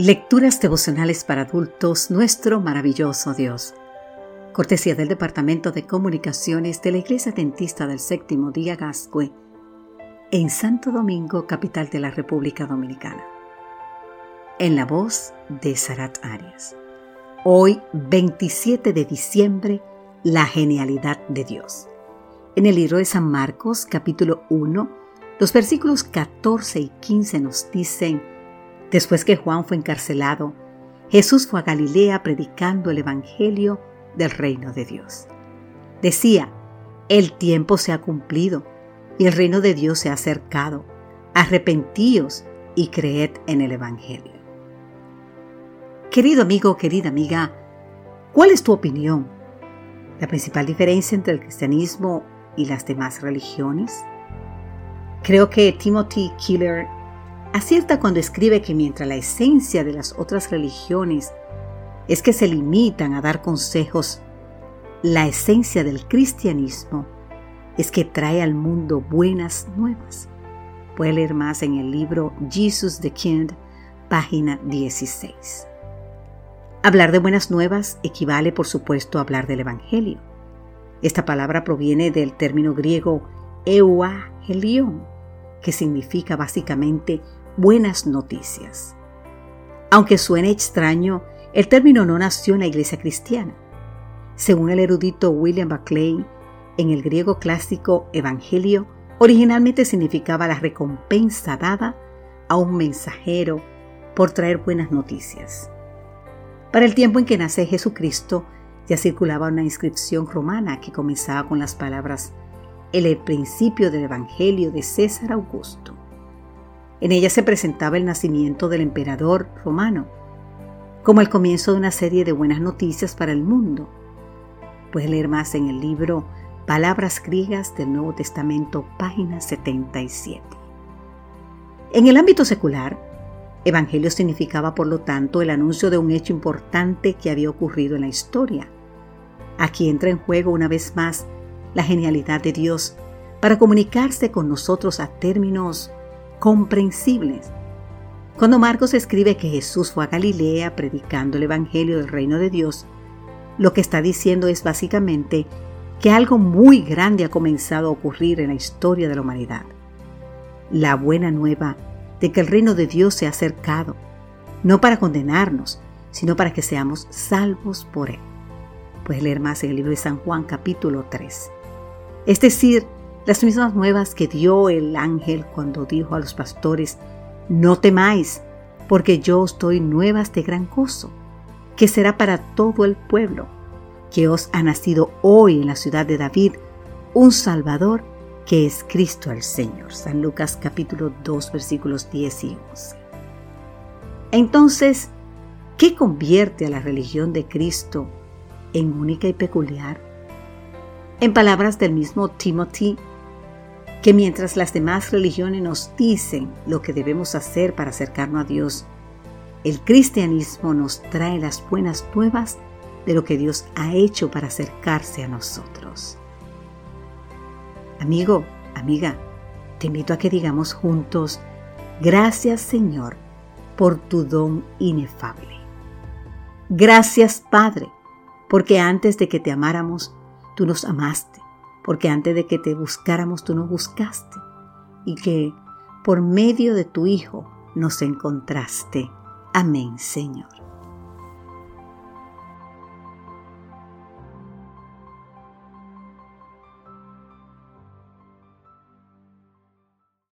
Lecturas devocionales para adultos, nuestro maravilloso Dios. Cortesía del Departamento de Comunicaciones de la Iglesia Dentista del Séptimo Día Gascue, en Santo Domingo, capital de la República Dominicana. En la voz de Sarat Arias. Hoy, 27 de diciembre, la genialidad de Dios. En el libro de San Marcos, capítulo 1, los versículos 14 y 15 nos dicen, Después que Juan fue encarcelado, Jesús fue a Galilea predicando el Evangelio del reino de Dios. Decía, el tiempo se ha cumplido y el reino de Dios se ha acercado. Arrepentíos y creed en el Evangelio. Querido amigo, querida amiga, ¿cuál es tu opinión? ¿La principal diferencia entre el cristianismo y las demás religiones? Creo que Timothy Keller acierta cuando escribe que mientras la esencia de las otras religiones es que se limitan a dar consejos, la esencia del cristianismo es que trae al mundo buenas nuevas. Puede leer más en el libro Jesus the King, página 16. Hablar de buenas nuevas equivale, por supuesto, a hablar del Evangelio. Esta palabra proviene del término griego euangelion, que significa básicamente buenas noticias. Aunque suene extraño, el término no nació en la iglesia cristiana. Según el erudito William Buckley, en el griego clásico evangelio originalmente significaba la recompensa dada a un mensajero por traer buenas noticias. Para el tiempo en que nace Jesucristo, ya circulaba una inscripción romana que comenzaba con las palabras el principio del Evangelio de César Augusto. En ella se presentaba el nacimiento del emperador romano, como el comienzo de una serie de buenas noticias para el mundo. Puedes leer más en el libro Palabras griegas del Nuevo Testamento, página 77. En el ámbito secular, Evangelio significaba, por lo tanto, el anuncio de un hecho importante que había ocurrido en la historia. Aquí entra en juego una vez más la genialidad de Dios para comunicarse con nosotros a términos comprensibles. Cuando Marcos escribe que Jesús fue a Galilea predicando el Evangelio del reino de Dios, lo que está diciendo es básicamente que algo muy grande ha comenzado a ocurrir en la historia de la humanidad. La buena nueva de que el reino de Dios se ha acercado, no para condenarnos, sino para que seamos salvos por él. Puedes leer más en el libro de San Juan capítulo 3. Es decir, las mismas nuevas que dio el ángel cuando dijo a los pastores, no temáis, porque yo os doy nuevas de gran gozo, que será para todo el pueblo, que os ha nacido hoy en la ciudad de David un Salvador que es Cristo el Señor. San Lucas capítulo 2 versículos 10 y 11. Entonces, ¿qué convierte a la religión de Cristo en única y peculiar? En palabras del mismo Timothy, que mientras las demás religiones nos dicen lo que debemos hacer para acercarnos a Dios, el cristianismo nos trae las buenas nuevas de lo que Dios ha hecho para acercarse a nosotros. Amigo, amiga, te invito a que digamos juntos, gracias Señor por tu don inefable. Gracias Padre, porque antes de que te amáramos, tú nos amaste porque antes de que te buscáramos tú nos buscaste y que por medio de tu Hijo nos encontraste. Amén, Señor.